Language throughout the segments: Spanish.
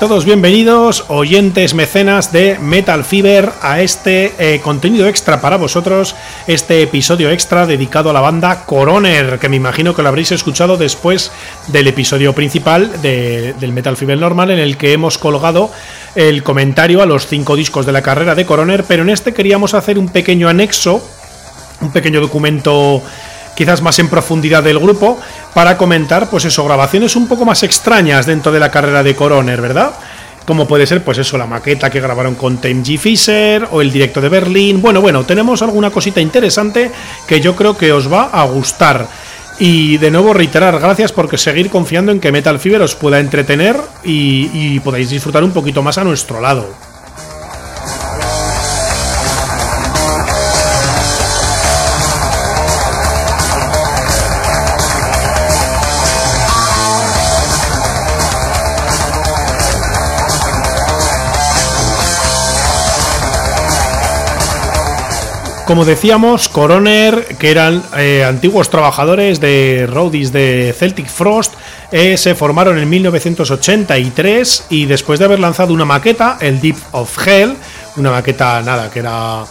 Todos bienvenidos, oyentes mecenas de Metal Fever, a este eh, contenido extra para vosotros, este episodio extra dedicado a la banda Coroner, que me imagino que lo habréis escuchado después del episodio principal del Metal Fever normal, en el que hemos colgado el comentario a los cinco discos de la carrera de Coroner, pero en este queríamos hacer un pequeño anexo, un pequeño documento quizás más en profundidad del grupo, para comentar, pues eso, grabaciones un poco más extrañas dentro de la carrera de Coroner, ¿verdad? Como puede ser, pues eso, la maqueta que grabaron con Tim G. Fisher o el directo de Berlín. Bueno, bueno, tenemos alguna cosita interesante que yo creo que os va a gustar. Y de nuevo reiterar, gracias porque seguir confiando en que Metal Fever os pueda entretener y, y podáis disfrutar un poquito más a nuestro lado. Como decíamos, Coroner, que eran eh, antiguos trabajadores de Roadies de Celtic Frost, eh, se formaron en 1983 y después de haber lanzado una maqueta, el Deep of Hell, una maqueta nada, que era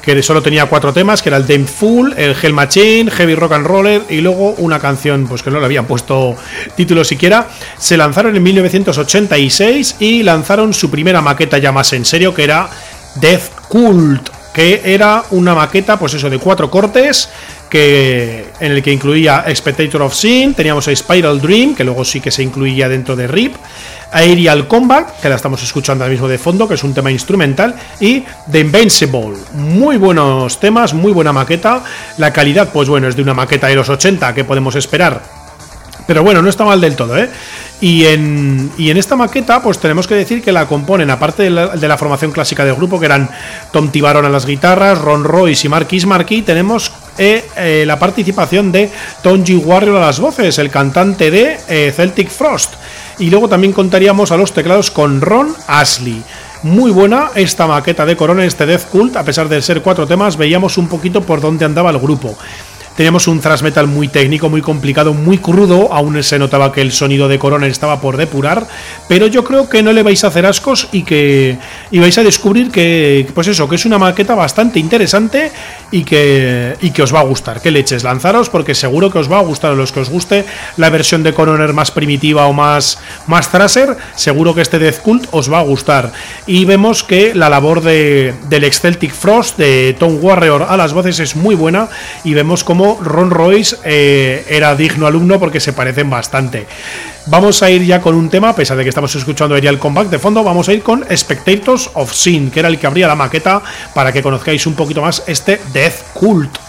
que solo tenía cuatro temas, que era el Dame Full, el Hell Machine, Heavy Rock and Roller y luego una canción pues que no le habían puesto título siquiera. Se lanzaron en 1986 y lanzaron su primera maqueta ya más en serio que era Death Cult que era una maqueta, pues eso, de cuatro cortes, que, en el que incluía Spectator of Sin, teníamos a Spiral Dream, que luego sí que se incluía dentro de RIP, Aerial Combat, que la estamos escuchando ahora mismo de fondo, que es un tema instrumental, y The Invincible. Muy buenos temas, muy buena maqueta. La calidad, pues bueno, es de una maqueta de los 80 que podemos esperar. Pero bueno, no está mal del todo, ¿eh? Y en, en esta maqueta, pues tenemos que decir que la componen, aparte de la, formación clásica del grupo, que eran Tom Tibaron a las guitarras, Ron Royce y Marquis Marquis, tenemos eh, eh, la participación de Tom G. Warrior a las voces, el cantante de eh, Celtic Frost. Y luego también contaríamos a los teclados con Ron Ashley. Muy buena esta maqueta de Corona, este Death Cult, a pesar de ser cuatro temas, veíamos un poquito por dónde andaba el grupo. Teníamos un thrash metal muy técnico, muy complicado, muy crudo. Aún se notaba que el sonido de Corona estaba por depurar. Pero yo creo que no le vais a hacer ascos y que y vais a descubrir que, pues eso, que es una maqueta bastante interesante y que, y que os va a gustar. Que leches, lanzaros porque seguro que os va a gustar a los que os guste la versión de Coroner más primitiva o más, más thrasher. Seguro que este Death Cult os va a gustar. Y vemos que la labor de, del ex Celtic Frost, de Tom Warrior a las voces, es muy buena. Y vemos Ron Royce eh, era digno alumno porque se parecen bastante. Vamos a ir ya con un tema, a pesar de que estamos escuchando el Compact de fondo, vamos a ir con Spectators of Sin, que era el que abría la maqueta para que conozcáis un poquito más este Death Cult.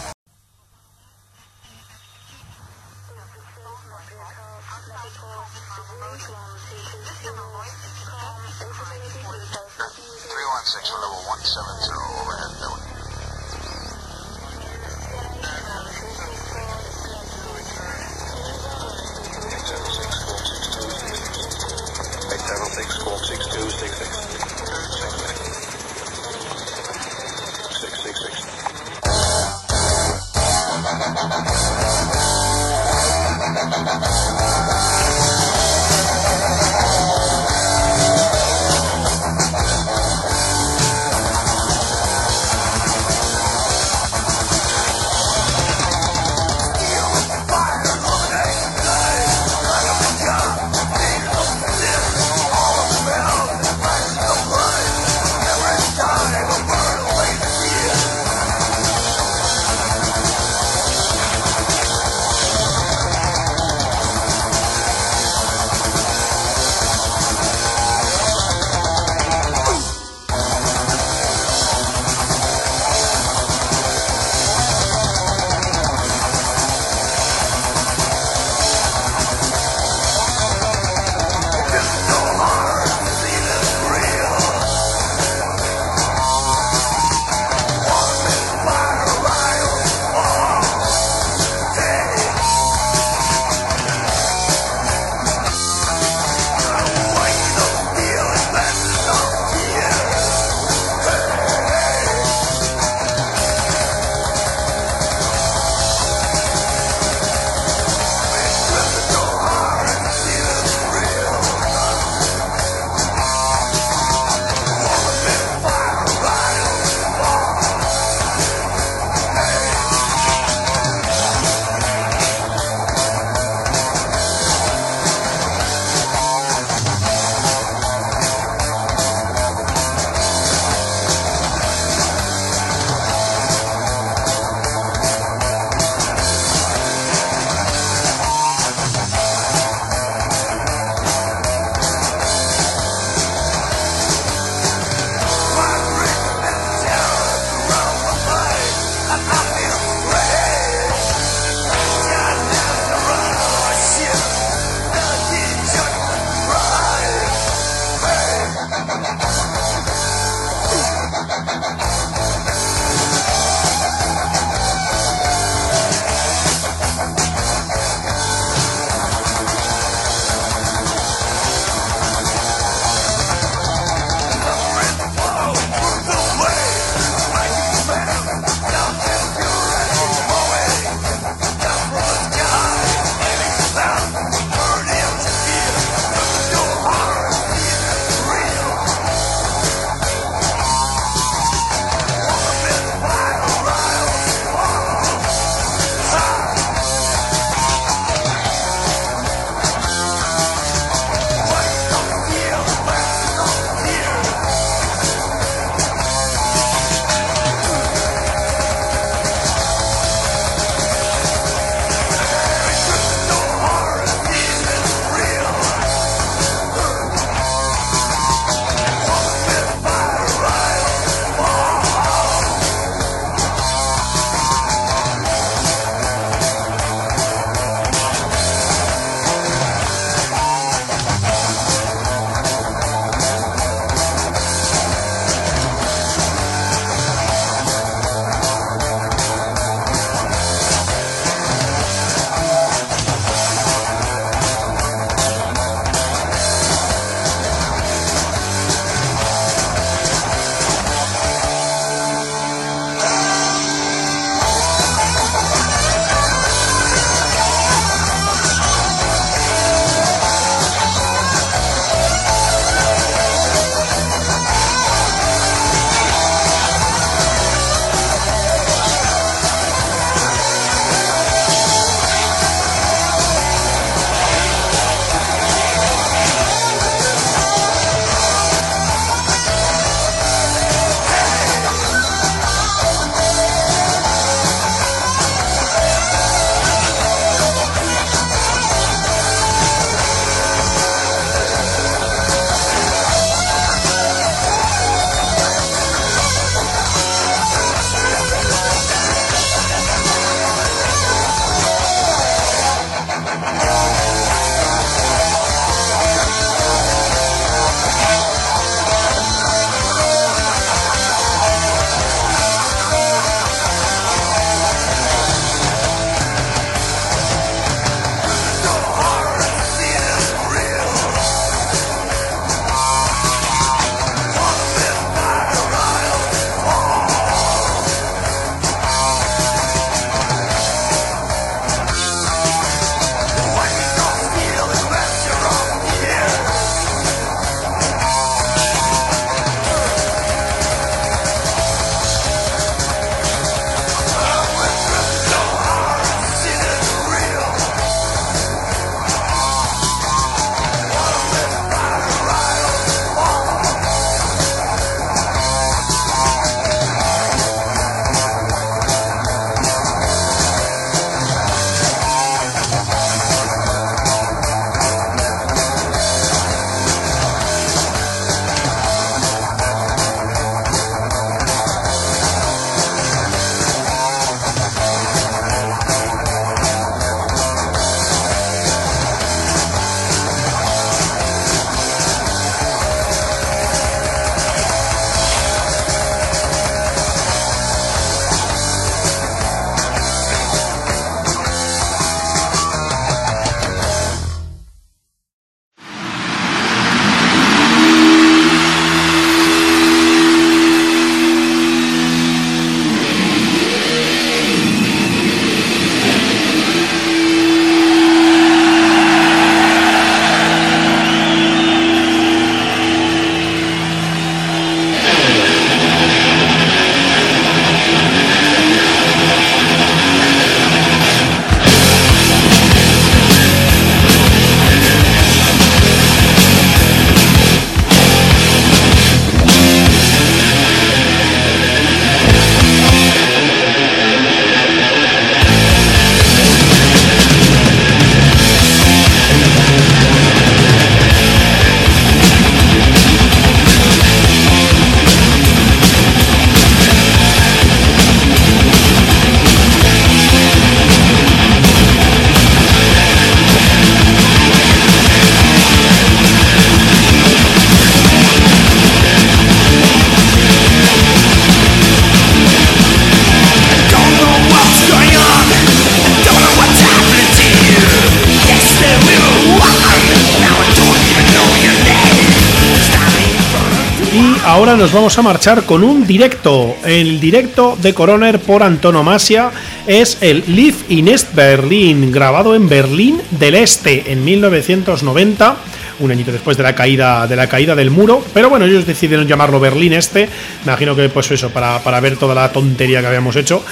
A marchar con un directo. El directo de Coroner por antonomasia es el Live in East Berlin, grabado en Berlín del Este en 1990 un añito después de la caída de la caída del muro. Pero bueno, ellos decidieron llamarlo Berlín Este. Me imagino que pues eso, para, para ver toda la tontería que habíamos hecho.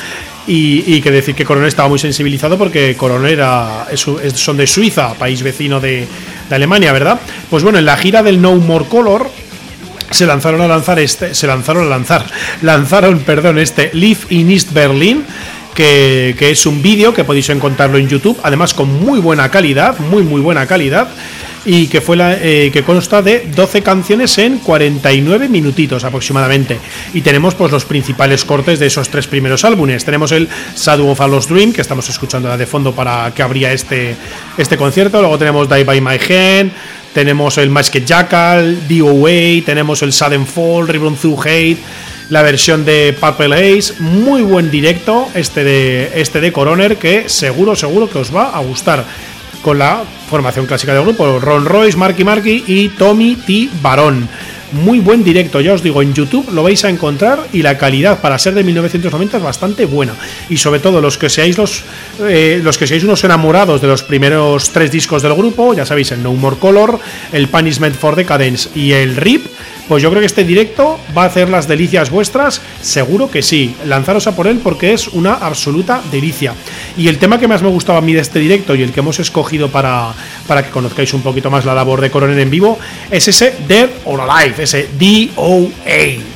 Y, que decir que Coronel estaba muy sensibilizado porque Coronel son de Suiza, país vecino de Alemania, ¿verdad? Pues bueno, en la gira del No More Color se lanzaron a lanzar este, se lanzaron a lanzar, lanzaron, perdón, este Live in East Berlin. Que, que es un vídeo que podéis encontrarlo en YouTube, además con muy buena calidad, muy muy buena calidad y que fue la eh, que consta de 12 canciones en 49 minutitos aproximadamente. Y tenemos pues los principales cortes de esos tres primeros álbumes. Tenemos el Shadow of a Dream, que estamos escuchando de fondo para que abría este, este concierto. Luego tenemos Die by My Hand, tenemos el Masked Jackal, DOA, tenemos el Sudden Fall, Ribbon Through Hate, la versión de Purple Ace. Muy buen directo este de, este de Coroner que seguro, seguro que os va a gustar con la formación clásica del grupo, Ron Royce, Marky Marky y Tommy T. Barón. Muy buen directo, ya os digo, en YouTube lo vais a encontrar y la calidad para ser de 1990 es bastante buena. Y sobre todo los que seáis los, eh, los que seáis unos enamorados de los primeros tres discos del grupo, ya sabéis, el No More Color, el Punishment for Decadence y el RIP, pues yo creo que este directo va a hacer las delicias vuestras, seguro que sí. Lanzaros a por él porque es una absoluta delicia. Y el tema que más me gustaba a mí de este directo y el que hemos escogido para, para que conozcáis un poquito más la labor de Coronel en vivo es ese Dead or Alive, ese DOA.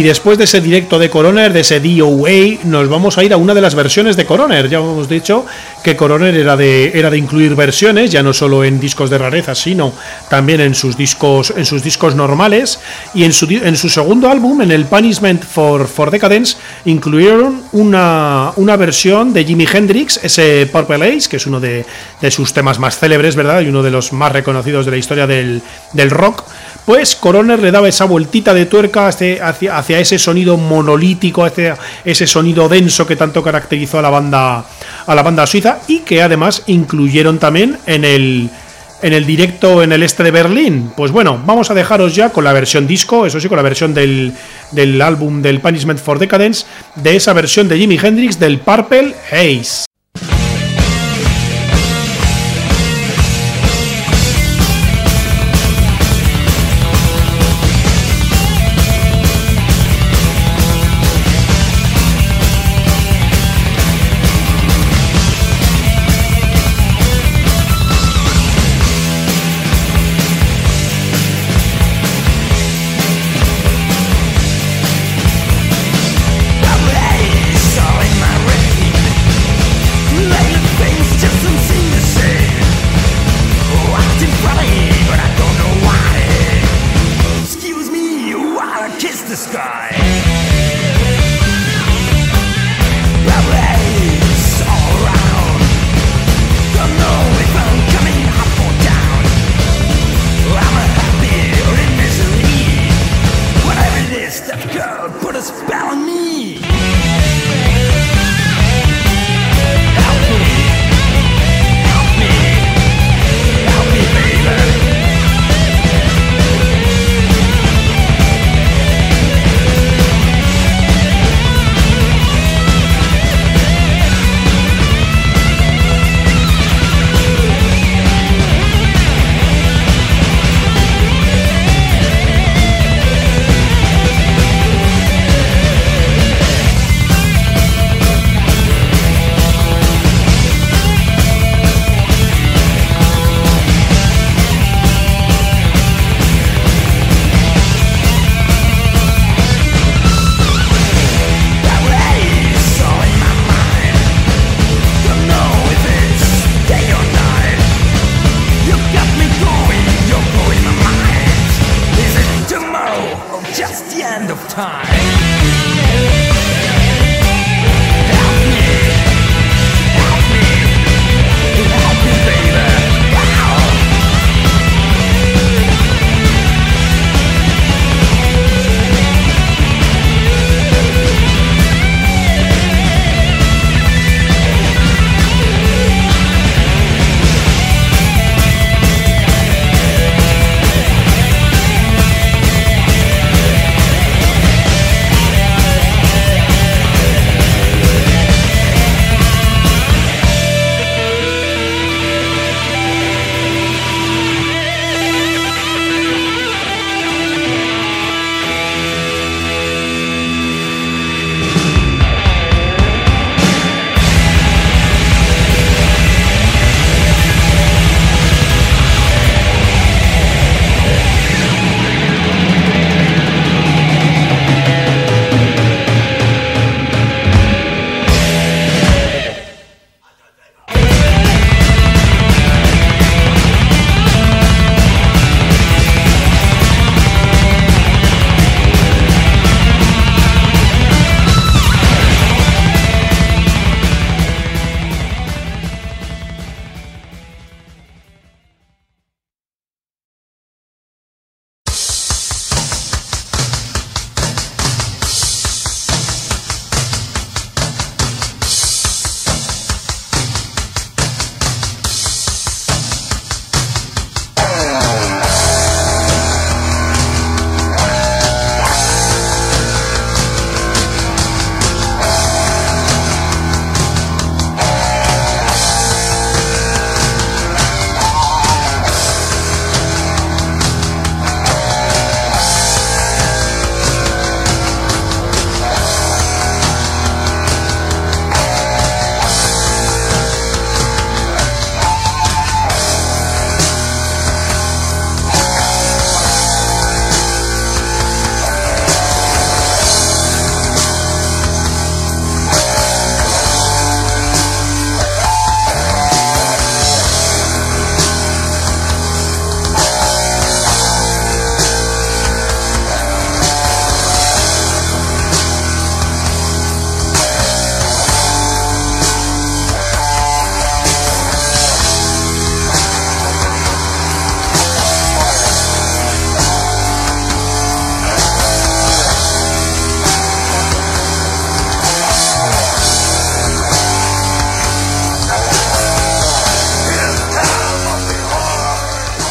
Y después de ese directo de Coroner, de ese DOA, nos vamos a ir a una de las versiones de Coroner. Ya hemos dicho que Coroner era de, era de incluir versiones, ya no solo en discos de rareza, sino también en sus discos, en sus discos normales. Y en su, en su segundo álbum, en el Punishment for, for Decadence, incluyeron una, una versión de Jimi Hendrix, ese Purple Ace, que es uno de, de sus temas más célebres, ¿verdad? Y uno de los más reconocidos de la historia del, del rock pues Coroner le daba esa vueltita de tuerca hacia, ese sonido monolítico, hacia ese sonido denso que tanto caracterizó a la banda a la banda suiza y que además incluyeron también en el en el directo en el este de Berlín. Pues bueno, vamos a dejaros ya con la versión disco, eso sí, con la versión del, del álbum del Punishment for Decadence, de esa versión de Jimi Hendrix del Purple Haze.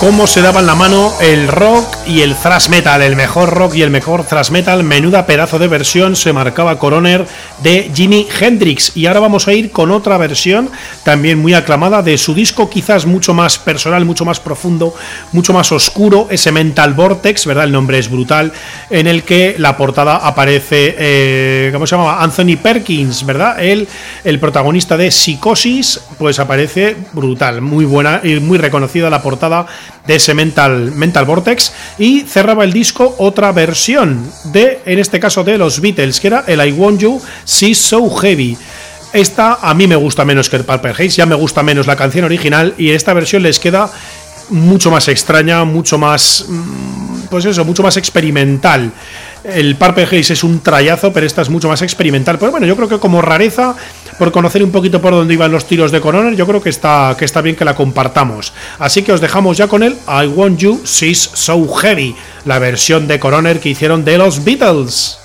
Cómo se daban la mano el rock y el thrash metal, el mejor rock y el mejor thrash metal, menuda pedazo de versión se marcaba Coroner de Jimi Hendrix. Y ahora vamos a ir con otra versión también muy aclamada de su disco quizás mucho más personal, mucho más profundo, mucho más oscuro, ese Mental Vortex, ¿verdad? El nombre es brutal, en el que la portada aparece, eh, ¿cómo se llamaba? Anthony Perkins, ¿verdad? Él, el protagonista de Psicosis, pues aparece brutal, muy buena y muy reconocida la portada de ese Mental, Mental Vortex y cerraba el disco otra versión de, en este caso de los Beatles, que era el I Want You, She's So Heavy. Esta a mí me gusta menos que el Purple Haze, ya me gusta menos la canción original y esta versión les queda mucho más extraña, mucho más, mm, pues eso, mucho más experimental. El Purple Haze es un trayazo, pero esta es mucho más experimental. Pero bueno, yo creo que como rareza, por conocer un poquito por dónde iban los tiros de Coroner, yo creo que está, que está bien que la compartamos. Así que os dejamos ya con el I Want You, She's So Heavy, la versión de Coroner que hicieron de los Beatles.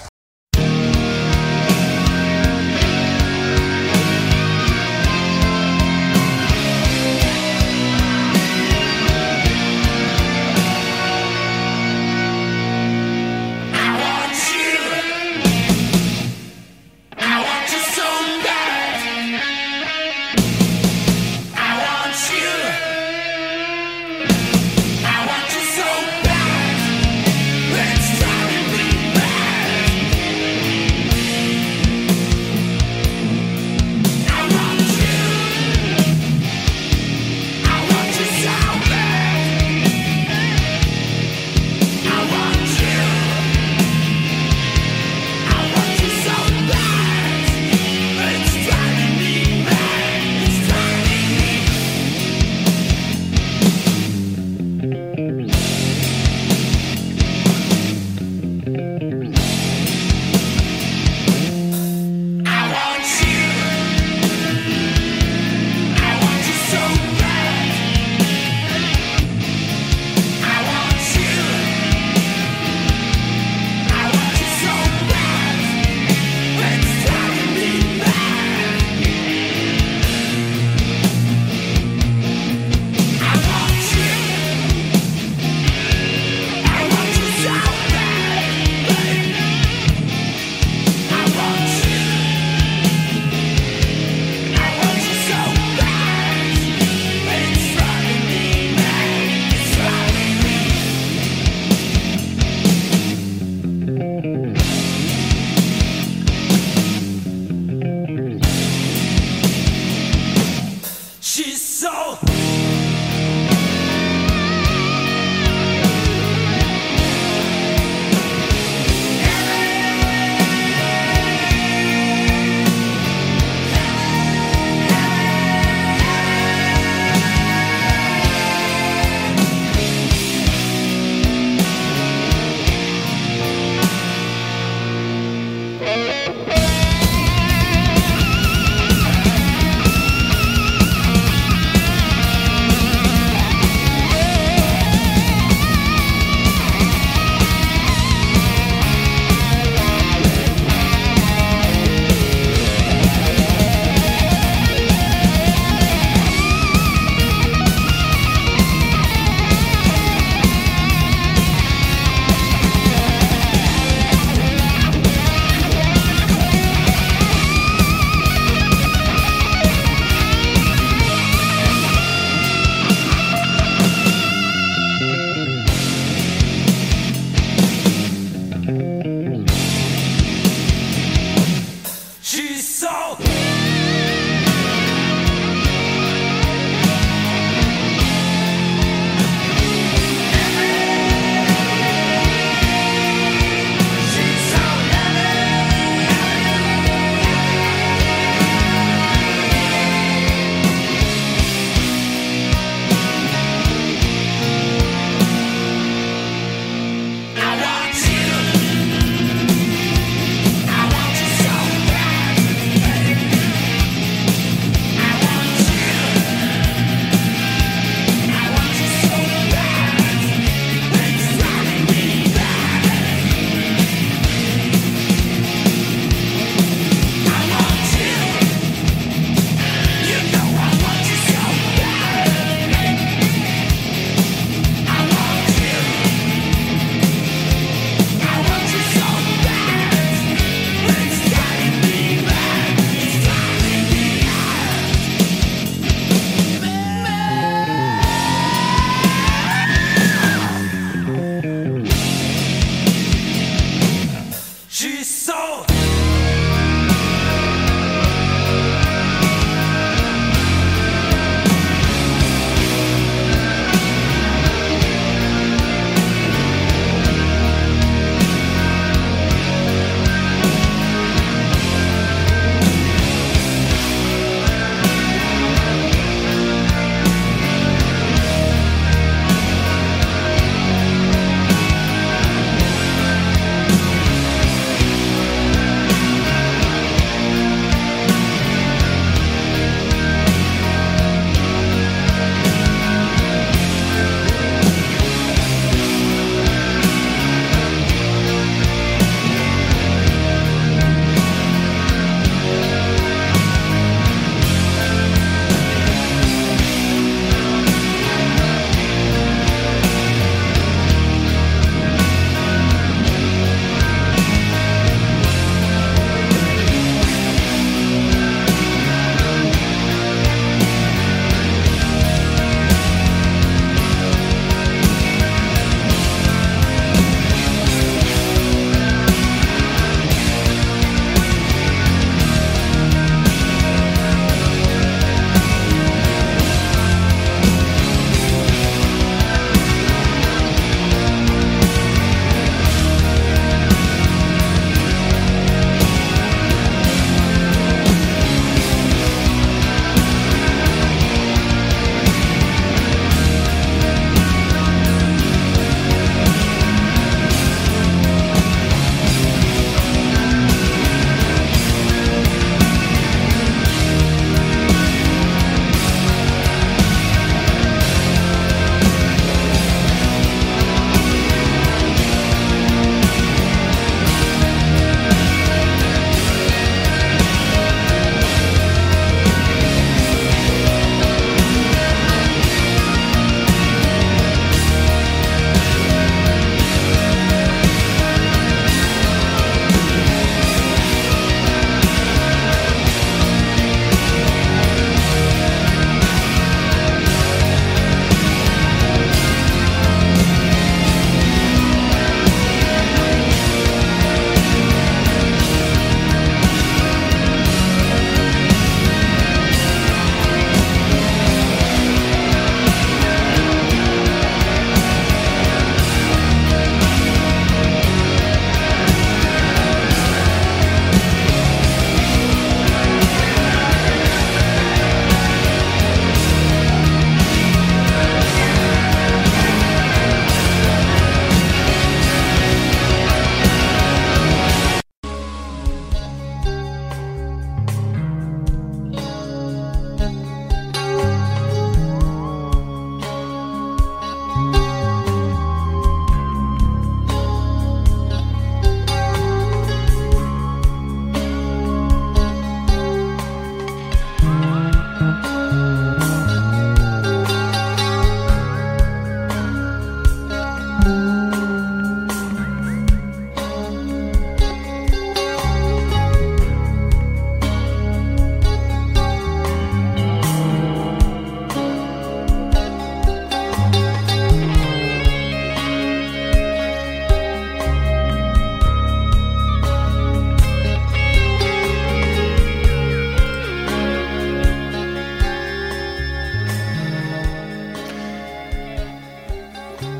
举手。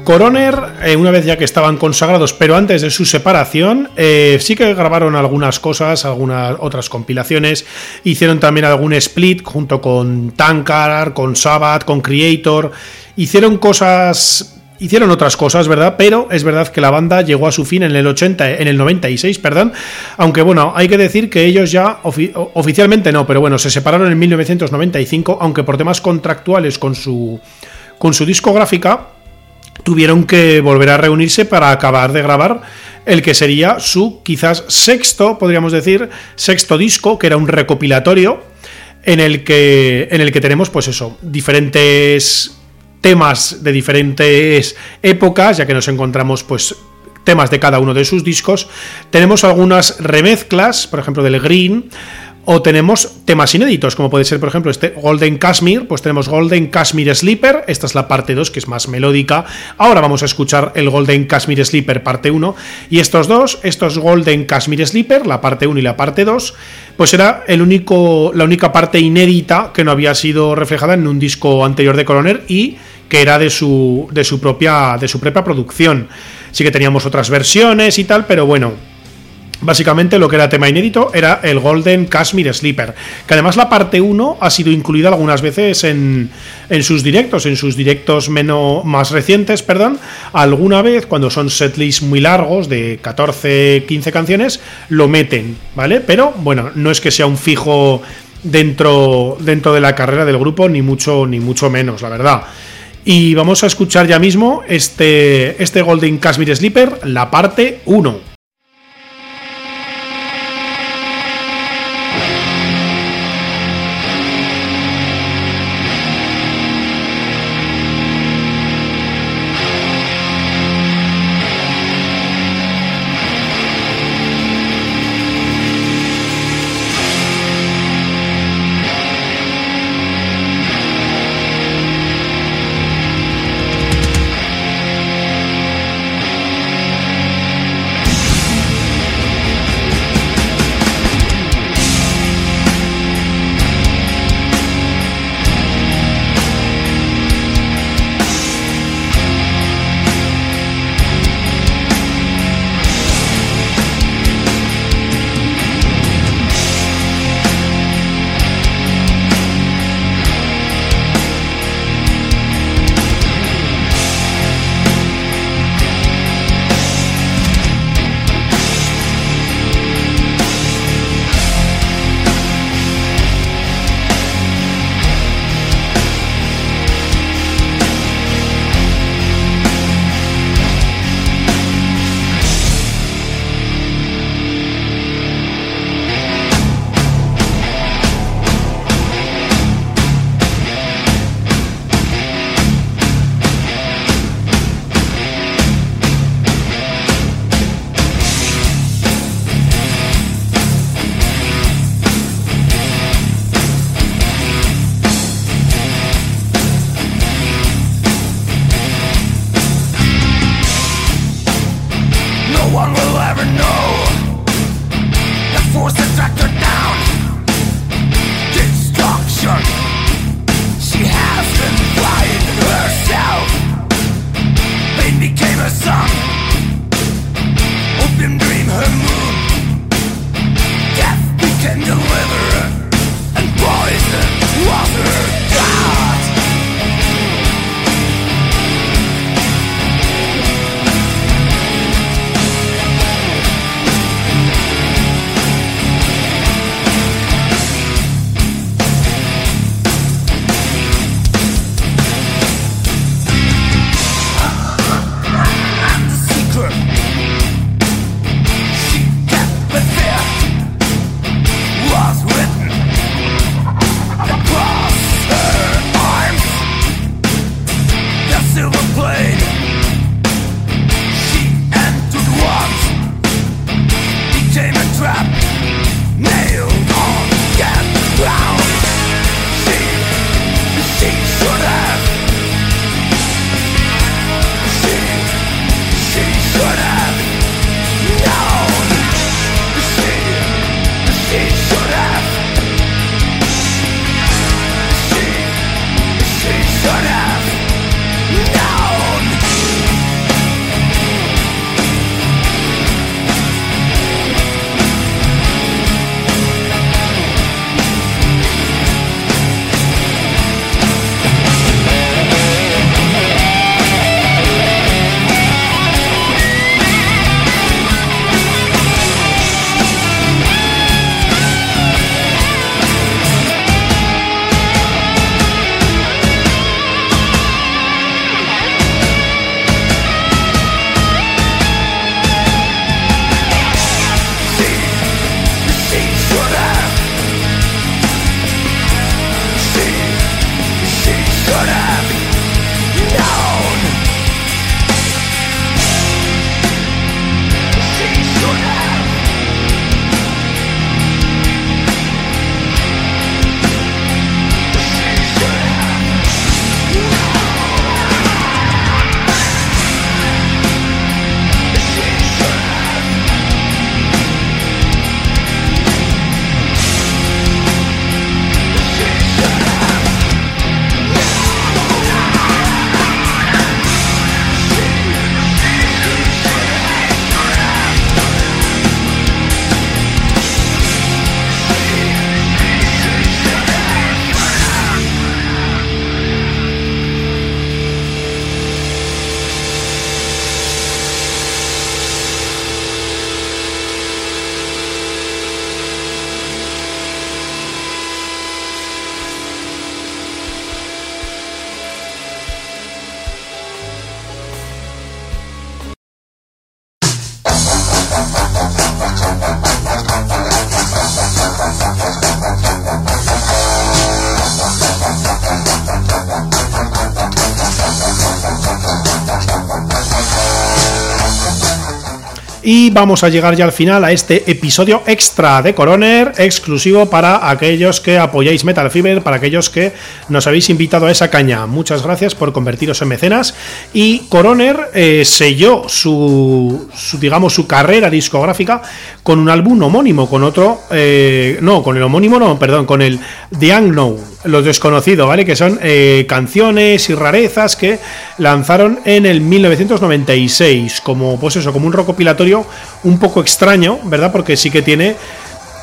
Coroner, eh, una vez ya que estaban consagrados, pero antes de su separación, eh, sí que grabaron algunas cosas, algunas otras compilaciones. Hicieron también algún split junto con Tankard, con Sabbath, con Creator. Hicieron cosas. Hicieron otras cosas, ¿verdad? Pero es verdad que la banda llegó a su fin en el 80, en el 96, perdón. Aunque bueno, hay que decir que ellos ya oficialmente no, pero bueno, se separaron en 1995, aunque por temas contractuales con su con su discográfica tuvieron que volver a reunirse para acabar de grabar el que sería su quizás sexto, podríamos decir, sexto disco, que era un recopilatorio en el que, en el que tenemos, pues eso, diferentes temas de diferentes épocas, ya que nos encontramos, pues temas de cada uno de sus discos. Tenemos algunas remezclas, por ejemplo, del Green, o tenemos temas inéditos, como puede ser, por ejemplo, este Golden Kashmir, pues tenemos Golden Kashmir Sleeper, esta es la parte 2, que es más melódica. Ahora vamos a escuchar el Golden Kashmir Sleeper parte 1. Y estos dos, estos Golden Kashmir Sleeper, la parte 1 y la parte 2, pues era el único, la única parte inédita que no había sido reflejada en un disco anterior de Coroner y que era de su, de su, propia, de su propia producción. Sí que teníamos otras versiones y tal, pero bueno, Básicamente lo que era tema inédito era el Golden Kashmir Sleeper, que además la parte 1 ha sido incluida algunas veces en, sus directos, en sus directos menos, más recientes, perdón, alguna vez cuando son setlists muy largos de 14, 15 canciones, lo meten, ¿vale? Pero bueno, no es que sea un fijo dentro, dentro de la carrera del grupo, ni mucho, ni mucho menos, la verdad. Y vamos a escuchar ya mismo este, este Golden Kashmir Sleeper, la parte 1. Y vamos a llegar ya al final a este episodio extra de Coroner, exclusivo para aquellos que apoyáis Metal Fever, para aquellos que nos habéis invitado a esa caña. Muchas gracias por convertiros en mecenas. Y Coroner eh, selló su, digamos, su carrera discográfica con un álbum homónimo, con otro, eh, no, con el homónimo no, perdón, con el The Unknown, los desconocidos, ¿vale? Que son eh, canciones y rarezas que lanzaron en el 1996, como, pues eso, como un recopilatorio un poco extraño, ¿verdad? Porque sí que tiene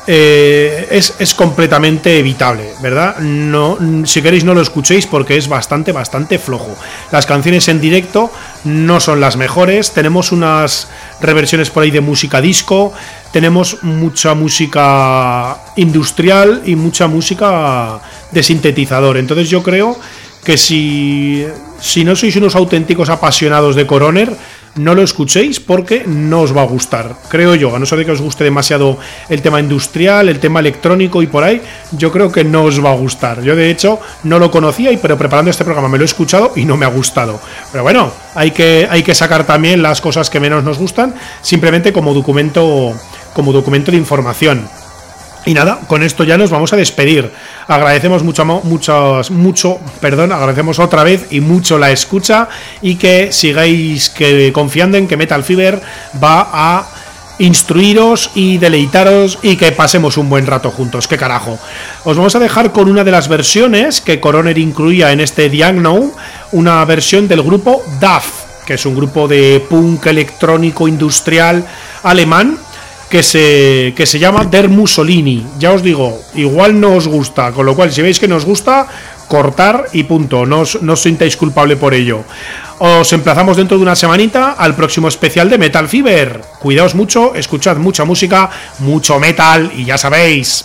eh, es, completamente evitable, ¿verdad? No, si queréis no lo escuchéis porque es bastante, bastante flojo. Las canciones en directo no son las mejores, tenemos unas reversiones por ahí de música disco, tenemos mucha música industrial y mucha música de sintetizador. Entonces yo creo que si, si no sois unos auténticos apasionados de Coroner, no lo escuchéis porque no os va a gustar, creo yo, a no ser que os guste demasiado el tema industrial, el tema electrónico y por ahí, yo creo que no os va a gustar. Yo de hecho no lo conocía, y pero preparando este programa me lo he escuchado y no me ha gustado. Pero bueno, hay que, hay que sacar también las cosas que menos nos gustan, simplemente como documento, como documento de información. Y nada, con esto ya nos vamos a despedir. Agradecemos mucho, mucho, mucho, perdón, agradecemos otra vez y mucho la escucha y que sigáis que, confiando en que Metal Fever va a instruiros y deleitaros y que pasemos un buen rato juntos. ¡Qué carajo! Os vamos a dejar con una de las versiones que Coroner incluía en este Diagno, una versión del grupo DAF, que es un grupo de punk electrónico industrial alemán que se, que se llama Der Mussolini. Ya os digo, igual no os gusta, con lo cual si veis que nos gusta, cortar y punto, no os, no sintáis culpable por ello. Os emplazamos dentro de una semanita al próximo especial de Metal Fever. Cuidaos mucho, escuchad mucha música, mucho metal y ya sabéis.